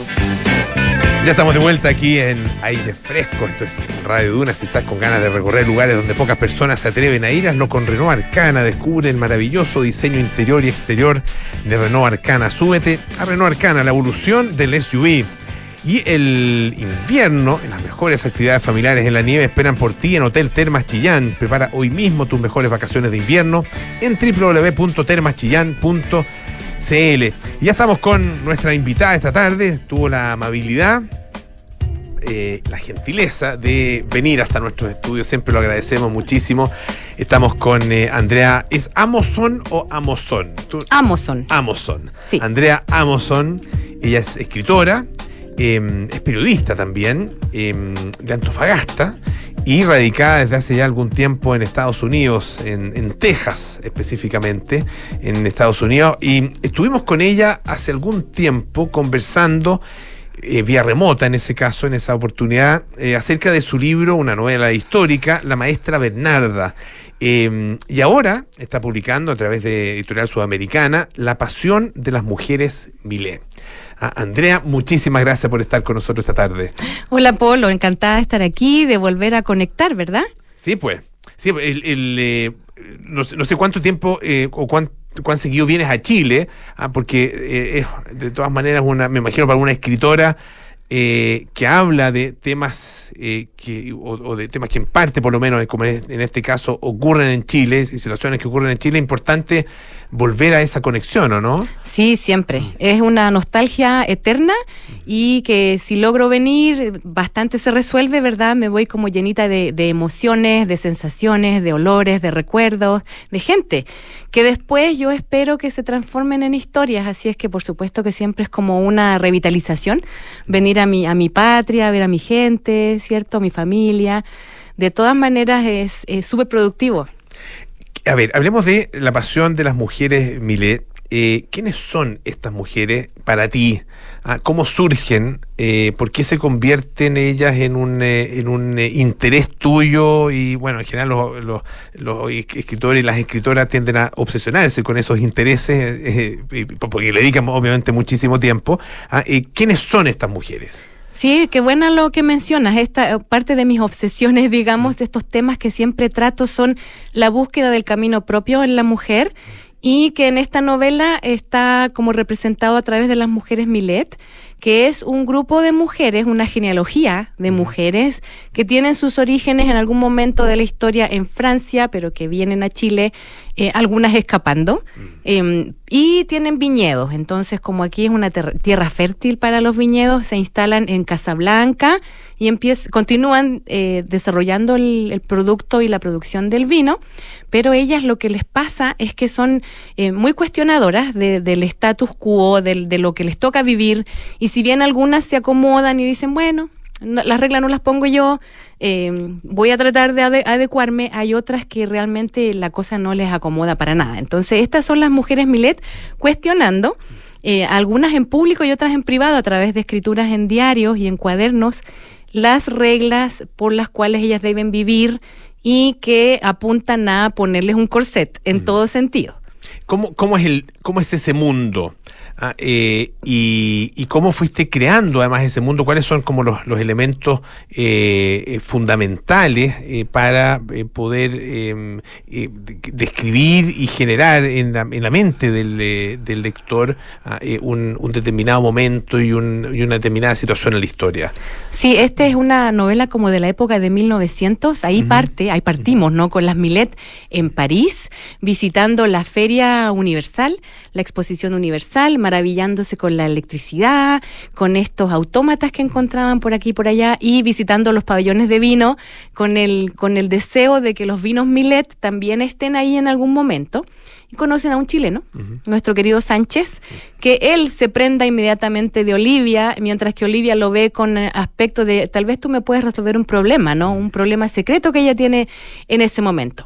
Ya estamos de vuelta aquí en Aire Fresco. Esto es Radio Duna. Si estás con ganas de recorrer lugares donde pocas personas se atreven a ir, hazlo con Renault Arcana. Descubre el maravilloso diseño interior y exterior de Renault Arcana. Súbete a Renault Arcana, la evolución del SUV. Y el invierno, las mejores actividades familiares en la nieve esperan por ti en Hotel Termas Chillán. Prepara hoy mismo tus mejores vacaciones de invierno en www.termaschillán.cl. Y ya estamos con nuestra invitada esta tarde. Tuvo la amabilidad, eh, la gentileza de venir hasta nuestros estudios. Siempre lo agradecemos muchísimo. Estamos con eh, Andrea. ¿Es Amazon o Amazon? Tú- Amazon. Amazon. Sí. Andrea Amazon. Ella es escritora, eh, es periodista también, eh, de Antofagasta y radicada desde hace ya algún tiempo en Estados Unidos, en, Texas específicamente, en Estados Unidos. Y estuvimos con ella hace algún tiempo conversando. eh, vía remota en ese caso, en esa oportunidad, eh, acerca de su libro, una novela histórica, La Maestra Bernarda. Eh, y ahora está publicando a través de Editorial Sudamericana La Pasión de las Mujeres Milé. Andrea, muchísimas gracias por estar con nosotros esta tarde. Hola Polo, encantada de estar aquí, de volver a conectar, ¿verdad? Sí, pues. Sí, el, el, eh, no, sé, no sé cuánto tiempo eh, o cuán, cuán seguido vienes a Chile, ah, porque eh, es de todas maneras una, me imagino para una escritora eh, que habla de temas eh, que, o, de temas que en parte, por lo menos, como en este caso, ocurren en Chile, situaciones que ocurren en Chile, es importante volver a esa conexión, ¿o no? Sí, siempre. Es una nostalgia eterna y que si logro venir, bastante se resuelve, ¿verdad? Me voy como llenita de, de emociones, de sensaciones, de olores, de recuerdos, de gente, que después yo espero que se transformen en historias. Así es que por supuesto que siempre es como una revitalización, venir a mi, a mi patria, a ver a mi gente, ¿cierto? A mi familia. De todas maneras es súper productivo. A ver, hablemos de la pasión de las mujeres Milet. Eh, ¿Quiénes son estas mujeres para ti? Ah, ¿Cómo surgen? Eh, ¿Por qué se convierten ellas en un, eh, en un eh, interés tuyo? Y bueno, en general los, los- los escritores y las escritoras tienden a obsesionarse con esos intereses, eh, porque le dedican obviamente muchísimo tiempo. Ah, ¿Quiénes son estas mujeres? Sí, qué buena lo que mencionas. Esta parte de mis obsesiones, digamos, de estos temas que siempre trato son la búsqueda del camino propio en la mujer y que en esta novela está como representado a través de las mujeres Milet, que es un grupo de mujeres, una genealogía de mujeres que tienen sus orígenes en algún momento de la historia en Francia, pero que vienen a Chile, eh, algunas escapando, eh, y tienen viñedos. Entonces, como aquí es una tierra fértil para los viñedos, se instalan en Casablanca y continúan eh, desarrollando el, el producto y la producción del vino, pero ellas lo que les pasa es que son eh, muy cuestionadoras de- del status quo, del- de lo que les toca vivir, y si bien algunas se acomodan y dicen, bueno, no- las reglas no las pongo yo, eh, voy a tratar de ade- adecuarme, hay otras que realmente la cosa no les acomoda para nada. Entonces, estas son las mujeres Milet cuestionando, eh, algunas en público y otras en privado, a través de escrituras en diarios y en cuadernos, las reglas por las cuales ellas deben vivir y que apuntan a ponerles un corset en todo sentido. ¿Cómo, cómo, es, el, cómo es ese mundo? Ah, eh, y, y cómo fuiste creando además ese mundo? ¿Cuáles son como los, los elementos eh, eh, fundamentales eh, para eh, poder de- describir y generar en la, en la mente del, del lector ah, un, un determinado momento y, un- y una determinada situación en la historia? Sí, esta es una novela como de la época de 1900. Ahí parte, ahí partimos, ¿no? Con las Milet en París, visitando la Feria Universal, la Exposición Universal, maravillándose con la electricidad, con estos autómatas que encontraban por aquí y por allá, y visitando los pabellones de vino con el, con el deseo de que los vinos Milet también estén ahí en algún momento. Y conocen a un chileno, nuestro querido Sánchez, que él se prenda inmediatamente de Olivia, mientras que Olivia lo ve con eh, aspecto de tal vez tú me puedes resolver un problema, ¿no? Un problema secreto que ella tiene en ese momento.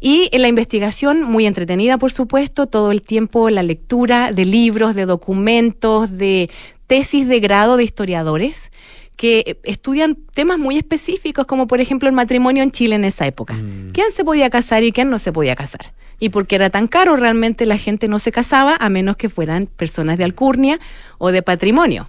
Y en la investigación, muy entretenida, por supuesto, todo el tiempo la lectura de libros, de documentos, de tesis de grado de historiadores que estudian temas muy específicos, como por ejemplo el matrimonio en Chile en esa época. ¿Quién se podía casar y quién no se podía casar? Y porque era tan caro, realmente la gente no se casaba a menos que fueran personas de alcurnia o de patrimonio.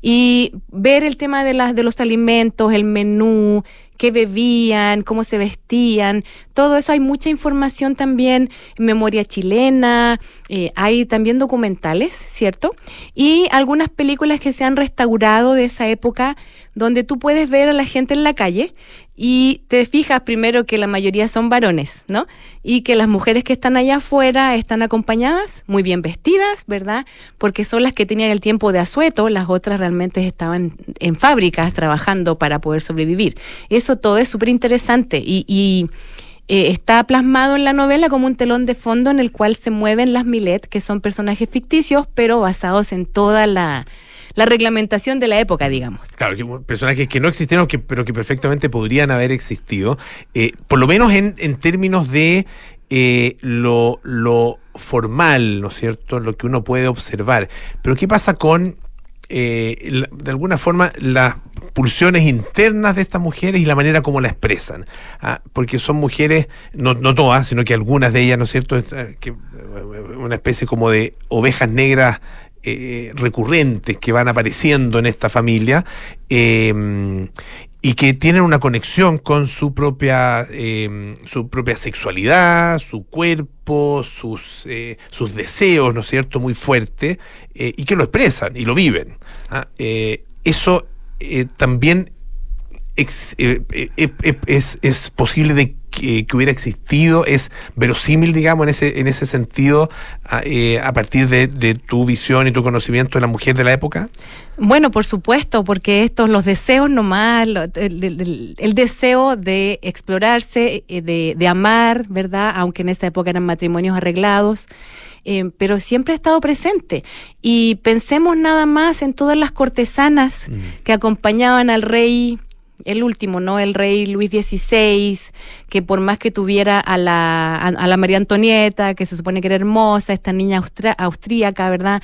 Y ver el tema de, las de los alimentos, el menú, qué bebían, cómo se vestían, todo eso hay mucha información también, memoria chilena, eh, hay también documentales, ¿cierto? Y algunas películas que se han restaurado de esa época donde tú puedes ver a la gente en la calle y te fijas primero que la mayoría son varones, ¿no? Y que las mujeres que están allá afuera están acompañadas, muy bien vestidas, ¿verdad? Porque son las que tenían el tiempo de asueto, las otras realmente estaban en fábricas trabajando para poder sobrevivir. Eso todo es súper interesante y, eh, está plasmado en la novela como un telón de fondo en el cual se mueven las Milet, que son personajes ficticios, pero basados en toda la la reglamentación de la época, digamos. Claro, personajes que no existieron, que, pero que perfectamente podrían haber existido, eh, por lo menos en, términos de eh, lo, lo formal, ¿no es cierto? Lo que uno puede observar. Pero ¿qué pasa con, eh, de alguna forma, las pulsiones internas de estas mujeres y la manera como la expresan? Ah, porque son mujeres, no, no todas, sino que algunas de ellas, ¿no es cierto? Que, una especie como de ovejas negras eh, recurrentes que van apareciendo en esta familia em, y que tienen una conexión con su propia em, su propia sexualidad, su cuerpo, sus, eh, sus deseos, ¿no es cierto?, muy fuerte, eh, y que lo expresan y lo viven. ¿ah? eso también es, es, posible de que, hubiera existido, es verosímil, digamos, en ese, en ese sentido, a, eh, partir de, tu visión y tu conocimiento de la mujer de la época? Bueno, por supuesto, porque estos, los deseos nomás, el, el, deseo de explorarse, eh, de, de, amar, ¿verdad? Aunque en esa época eran matrimonios arreglados. Eh, pero siempre ha estado presente. Y pensemos nada más en todas las cortesanas mm. que acompañaban al rey el último, ¿no? El rey Luis XVI, que por más que tuviera a la, a, la María Antonieta, que se supone que era hermosa, esta niña austríaca, ¿verdad?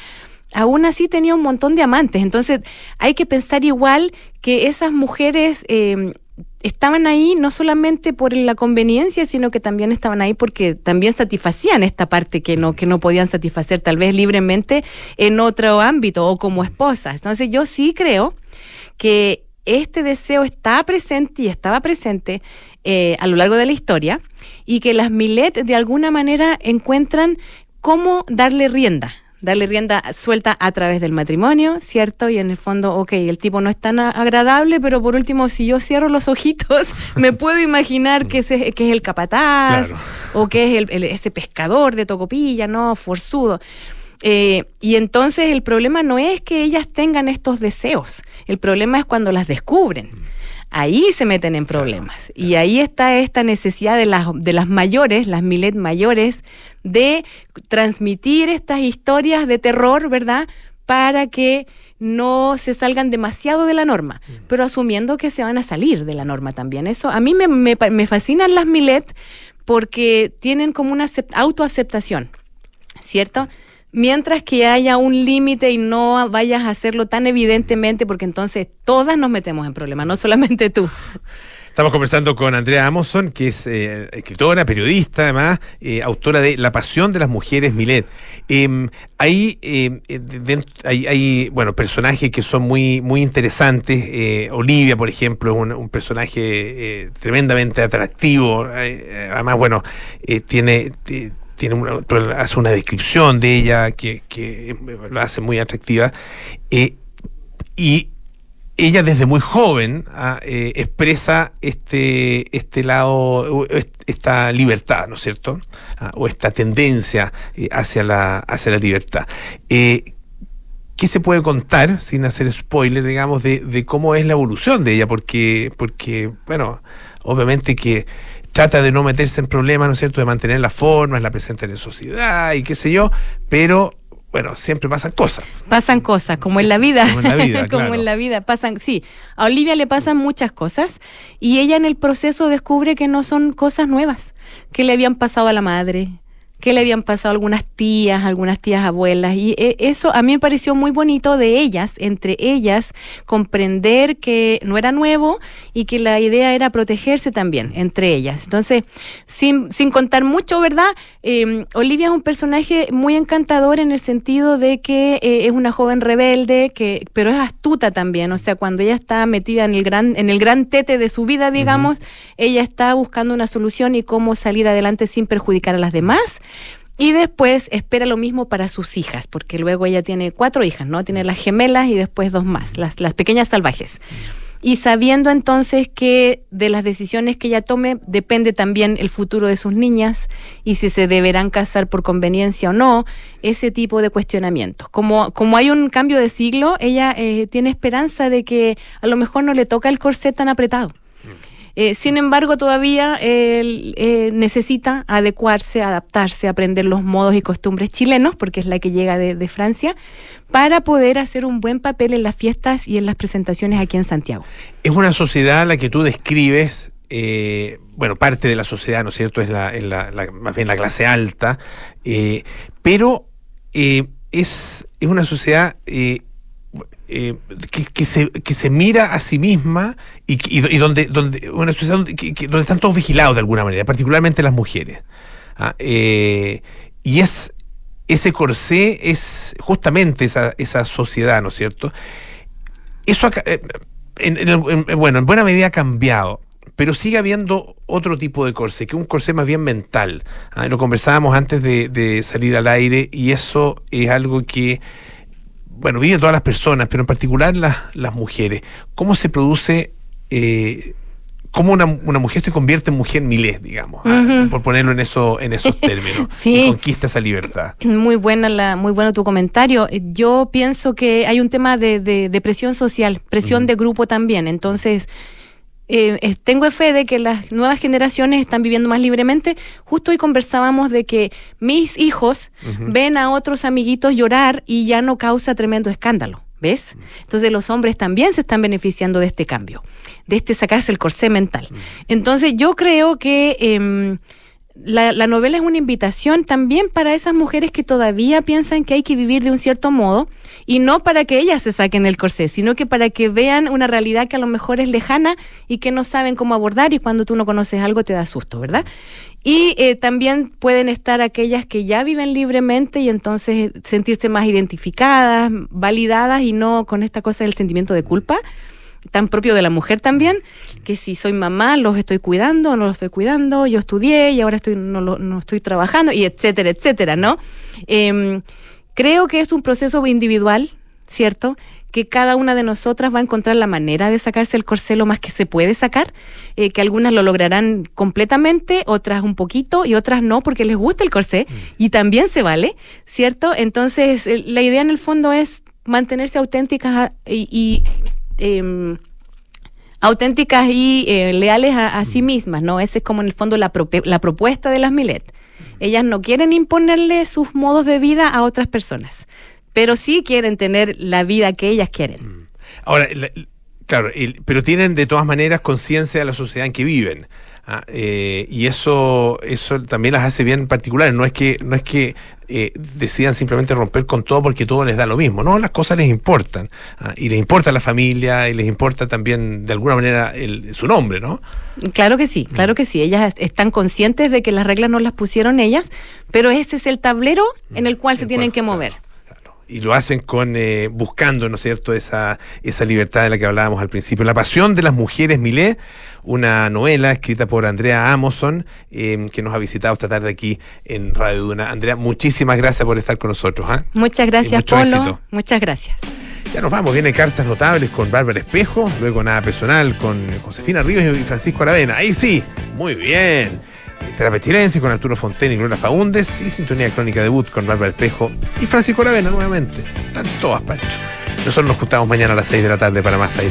Aún así tenía un montón de amantes. Entonces hay que pensar igual que esas mujeres em, estaban ahí no solamente por la conveniencia, sino que también estaban ahí porque también satisfacían esta parte que no, que no podían satisfacer tal vez libremente en otro ámbito o como esposas. Entonces yo sí creo que este deseo está presente y estaba presente eh, a lo largo de la historia y que las Milet de alguna manera encuentran cómo darle rienda, darle rienda suelta a través del matrimonio, ¿cierto? Y en el fondo, ok, el tipo no es tan agradable, pero por último, si yo cierro los ojitos, *laughs* me puedo imaginar que, ese, que es el capataz o que es ese pescador de Tocopilla, ¿no? Forzudo. Eh, y entonces el problema no es que ellas tengan estos deseos, el problema es cuando las descubren. Ahí se meten en problemas. Y ahí está esta necesidad de las, de las mayores, las milet mayores, de transmitir estas historias de terror, ¿verdad? Para que no se salgan demasiado de la norma, pero asumiendo que se van a salir de la norma también. Eso a mí me, me, me fascinan las milet porque tienen como una autoaceptación, ¿cierto? Mientras que haya un límite y no vayas a hacerlo tan evidentemente, porque entonces todas nos metemos en problemas, no solamente tú. Estamos conversando con Andrea Amoson, que es eh, escritora, periodista, además, eh, autora de La pasión de las mujeres Milet. Em, hay, em, hay, hay, bueno, personajes que son muy, muy interesantes. Eh, Olivia, por ejemplo, es un, personaje tremendamente atractivo. además, bueno, tiene tiene una, hace una descripción de ella que, que lo hace muy atractiva. Eh, y ella desde muy joven ah, eh, expresa este, este lado, esta libertad, ¿no es cierto? Ah, o esta tendencia eh, hacia, la, hacia la libertad. ¿Qué se puede contar, sin hacer spoiler, digamos, de, de, cómo es la evolución de ella? Porque, porque bueno, obviamente que trata de no meterse en problemas, ¿no es cierto?, de mantener las formas, la presencia en la sociedad y qué sé yo, pero bueno, siempre pasan cosas. Pasan cosas, como en la vida. Como en la vida, *laughs* como en la vida. Pasan, sí, a Olivia le pasan muchas cosas y ella en el proceso descubre que no son cosas nuevas, que le habían pasado a la madre, qué le habían pasado algunas tías, algunas tías abuelas. Y eh, eso a mí me pareció muy bonito de ellas, entre ellas, comprender que no era nuevo y que la idea era protegerse también entre ellas. Entonces, sin, sin contar mucho, ¿verdad? Eh, Olivia es un personaje muy encantador en el sentido de que eh, es una joven rebelde, que, pero es astuta también. O sea, cuando ella está metida en el gran, en el gran tete de su vida, digamos, ella está buscando una solución y cómo salir adelante sin perjudicar a las demás. Y después espera lo mismo para sus hijas, porque luego ella tiene cuatro hijas, ¿no? Tiene las gemelas y después dos más, las, las pequeñas salvajes. Y sabiendo entonces que de las decisiones que ella tome depende también el futuro de sus niñas y si se deberán casar por conveniencia o no, ese tipo de cuestionamientos. Como, como hay un cambio de siglo, ella eh, tiene esperanza de que a lo mejor no le toca el corset tan apretado. Eh, sin embargo, todavía él eh, necesita adecuarse, adaptarse, aprender los modos y costumbres chilenos, porque es la que llega de, Francia, para poder hacer un buen papel en las fiestas y en las presentaciones aquí en Santiago. Es una sociedad la que tú describes, eh, bueno, parte de la sociedad, ¿no es cierto? Es la, es la- más bien la clase alta, pero es una sociedad eh, que, que se, que se mira a sí misma y, y- y donde, donde una sociedad donde, que- donde están todos vigilados de alguna manera, particularmente las mujeres. Ah, eh, y es ese corsé es justamente esa, esa sociedad, ¿no es cierto? Eso, eh, en- en en- bueno, en buena medida ha cambiado, pero sigue habiendo otro tipo de corsé, que es un corsé más bien mental. Ah, Lo conversábamos antes de, de salir al aire y eso es algo que, bueno, viven todas las personas, pero en particular las, las mujeres. ¿Cómo se produce, eh, cómo una, una mujer se convierte en mujer milés, digamos, ah, por ponerlo en, eso, en esos *laughs* términos, Sí. y conquista esa libertad? Muy buena la, muy bueno tu comentario. Yo pienso que hay un tema de, de- de presión social, presión de grupo también. Entonces, eh, tengo fe de que las nuevas generaciones están viviendo más libremente. Justo hoy conversábamos de que mis hijos ven a otros amiguitos llorar y ya no causa tremendo escándalo. ¿Ves? Entonces los hombres también se están beneficiando de este cambio, de este sacarse el corsé mental. Entonces yo creo que em, la, la novela es una invitación también para esas mujeres que todavía piensan que hay que vivir de un cierto modo y no para que ellas se saquen el corsé, sino que para que vean una realidad que a lo mejor es lejana y que no saben cómo abordar y cuando tú no conoces algo te da susto, ¿verdad? Y eh, también pueden estar aquellas que ya viven libremente y entonces sentirse más identificadas, validadas y no con esta cosa del sentimiento de culpa tan propio de la mujer también, que si soy mamá, los estoy cuidando, o no los estoy cuidando, yo estudié y ahora estoy, no, lo- no estoy trabajando, y etcétera, etcétera, ¿no? Em, creo que es un proceso individual, ¿cierto? Que cada una de nosotras va a encontrar la manera de sacarse el corsé lo más que se puede sacar, eh, que algunas lo lograrán completamente, otras un poquito y otras no, porque les gusta el corsé y también se vale, ¿cierto? Entonces, la idea en el fondo es mantenerse auténticas y, em, auténticas y eh, leales a, a sí mismas, ¿no? Esa es como en el fondo la, propuesta de las Milet. Ellas no quieren imponerle sus modos de vida a otras personas, pero sí quieren tener la vida que ellas quieren. Ahora, la- claro, el- pero tienen de todas maneras conciencia de la sociedad en que viven. Ah, eh, y eso, eso también las hace bien particulares. No es que, no es que eh, decidan simplemente romper con todo porque todo les da lo mismo. No, las cosas les importan. ah, y les importa la familia y les importa también de alguna manera el- su nombre, ¿no? Claro que sí, claro que sí. Ellas est- están conscientes de que las reglas no las pusieron ellas, pero ese es el tablero en el cual se tienen que mover. y lo hacen con eh, buscando, ¿no es cierto?, esa, esa libertad de la que hablábamos al principio. La pasión de las mujeres Milé, una novela escrita por Andrea Amoson, eh, que nos ha visitado esta tarde aquí en Radio Duna. Andrea, muchísimas gracias por estar con nosotros. ¿ah? Muchas gracias, mucho Polo. éxito. Muchas gracias. Ya nos vamos, vienen cartas notables con Bárbara Espejo, luego nada personal con Josefina Ríos y Francisco Aravena. Ahí sí, muy bien. Terapia Chilense con Arturo Fonten y Gloria Faúndes y Sintonía Crónica Debut con Bárbara Espejo y Francisco Aravena nuevamente. Están todas, Pancho. Nosotros nos juntamos mañana a las 6 de la tarde para más aire.